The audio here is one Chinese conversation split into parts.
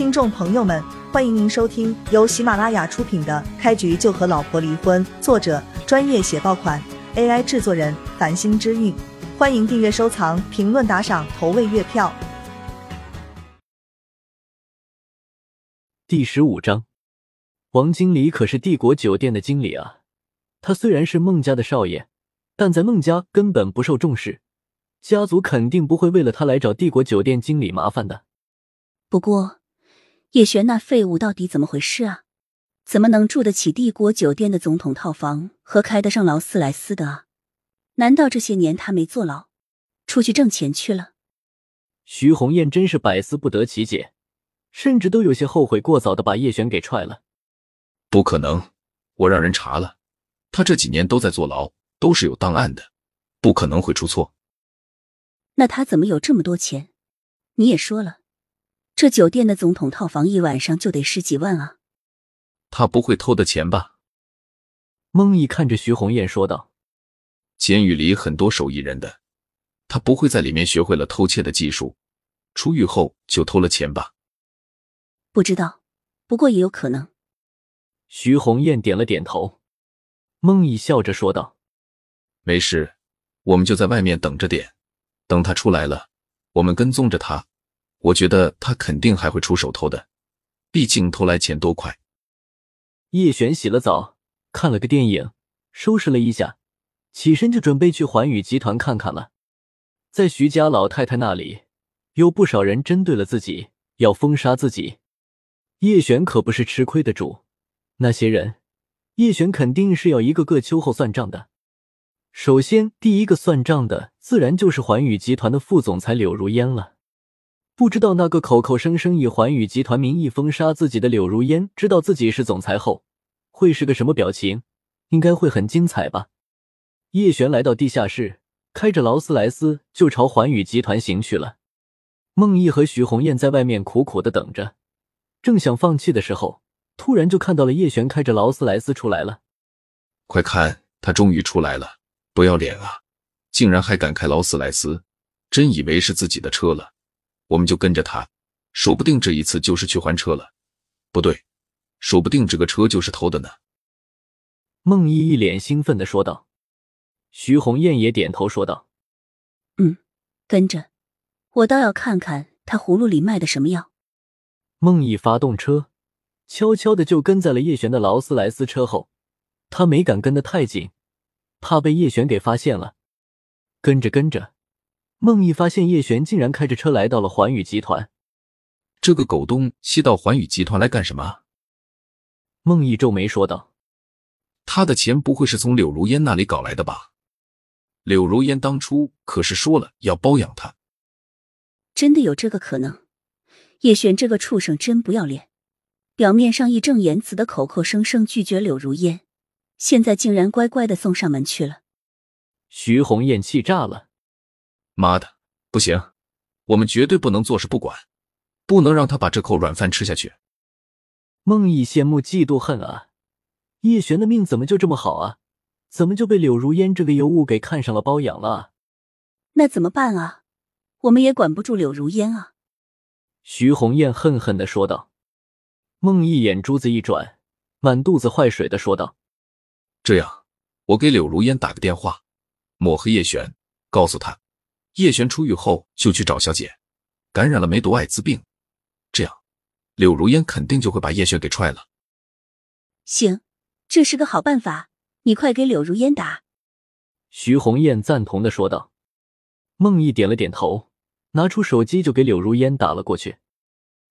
听众朋友们，欢迎您收听由喜马拉雅出品的《开局就和老婆离婚》，作者专业写爆款，AI 制作人繁星之韵。欢迎订阅、收藏、评论、打赏、投喂月票。第十五章，王经理可是帝国酒店的经理啊！他虽然是孟家的少爷，但在孟家根本不受重视，家族肯定不会为了他来找帝国酒店经理麻烦的。不过。叶璇那废物到底怎么回事啊？怎么能住得起帝国酒店的总统套房和开得上劳斯莱斯的啊？难道这些年他没坐牢，出去挣钱去了？徐红艳真是百思不得其解，甚至都有些后悔过早的把叶璇给踹了。不可能，我让人查了，他这几年都在坐牢，都是有档案的，不可能会出错。那他怎么有这么多钱？你也说了。这酒店的总统套房一晚上就得十几万啊！他不会偷的钱吧？孟毅看着徐红艳说道：“监狱里很多手艺人的，他不会在里面学会了偷窃的技术，出狱后就偷了钱吧？”不知道，不过也有可能。徐红艳点了点头。孟毅笑着说道：“没事，我们就在外面等着点，等他出来了，我们跟踪着他。”我觉得他肯定还会出手偷的，毕竟偷来钱多快。叶璇洗了澡，看了个电影，收拾了一下，起身就准备去环宇集团看看了。在徐家老太太那里，有不少人针对了自己，要封杀自己。叶璇可不是吃亏的主，那些人，叶璇肯定是要一个个秋后算账的。首先，第一个算账的，自然就是环宇集团的副总裁柳如烟了。不知道那个口口声声以环宇集团名义封杀自己的柳如烟，知道自己是总裁后，会是个什么表情？应该会很精彩吧。叶璇来到地下室，开着劳斯莱斯就朝环宇集团行去了。孟毅和徐红艳在外面苦苦的等着，正想放弃的时候，突然就看到了叶璇开着劳斯莱斯出来了。快看，他终于出来了！不要脸啊，竟然还敢开劳斯莱斯，真以为是自己的车了。我们就跟着他，说不定这一次就是去还车了。不对，说不定这个车就是偷的呢。孟毅一脸兴奋的说道。徐红艳也点头说道：“嗯，跟着，我倒要看看他葫芦里卖的什么药。”孟毅发动车，悄悄的就跟在了叶璇的劳斯莱斯车后。他没敢跟得太紧，怕被叶璇给发现了。跟着跟着。孟毅发现叶璇竟然开着车来到了环宇集团，这个狗东西到环宇集团来干什么？孟毅皱眉说道：“他的钱不会是从柳如烟那里搞来的吧？柳如烟当初可是说了要包养他，真的有这个可能？叶璇这个畜生真不要脸，表面上义正言辞的口口声声拒绝柳如烟，现在竟然乖乖的送上门去了。”徐红艳气炸了。妈的，不行！我们绝对不能坐视不管，不能让他把这口软饭吃下去。孟毅羡慕嫉妒恨啊！叶璇的命怎么就这么好啊？怎么就被柳如烟这个尤物给看上了包养了？那怎么办啊？我们也管不住柳如烟啊！徐红艳恨恨的说道。孟毅眼珠子一转，满肚子坏水的说道：“这样，我给柳如烟打个电话，抹黑叶璇，告诉他。”叶璇出狱后就去找小姐，感染了梅毒艾滋病，这样柳如烟肯定就会把叶璇给踹了。行，这是个好办法，你快给柳如烟打。徐红艳赞同的说道。孟毅点了点头，拿出手机就给柳如烟打了过去。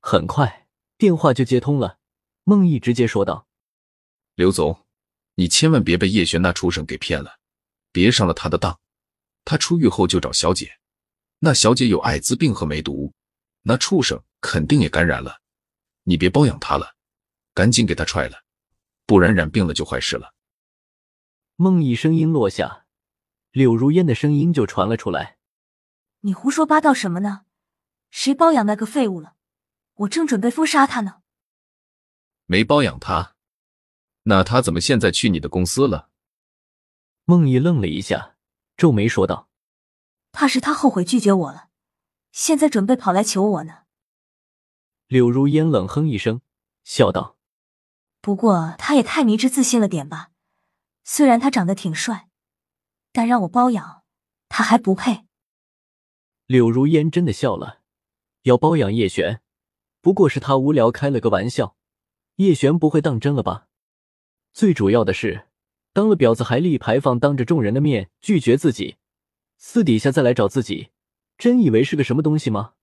很快电话就接通了，孟毅直接说道：“刘总，你千万别被叶璇那畜生给骗了，别上了他的当。”他出狱后就找小姐，那小姐有艾滋病和梅毒，那畜生肯定也感染了。你别包养他了，赶紧给他踹了，不然染病了就坏事了。孟毅声音落下，柳如烟的声音就传了出来：“你胡说八道什么呢？谁包养那个废物了？我正准备封杀他呢。”没包养他，那他怎么现在去你的公司了？孟毅愣了一下。皱眉说道：“怕是他后悔拒绝我了，现在准备跑来求我呢。”柳如烟冷哼一声，笑道：“不过他也太迷之自信了点吧？虽然他长得挺帅，但让我包养他还不配。”柳如烟真的笑了，要包养叶璇，不过是他无聊开了个玩笑，叶璇不会当真了吧？最主要的是，当了婊子还立牌坊，当着众人的面拒绝自己，私底下再来找自己，真以为是个什么东西吗？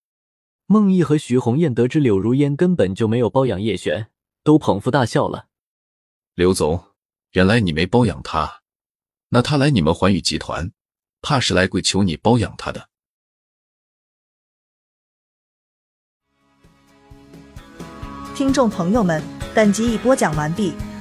孟毅和徐红艳得知柳如烟根本就没有包养叶璇，都捧腹大笑了。刘总，原来你没包养他，那他来你们环宇集团，怕是来跪求你包养他的。听众朋友们，本集已播讲完毕，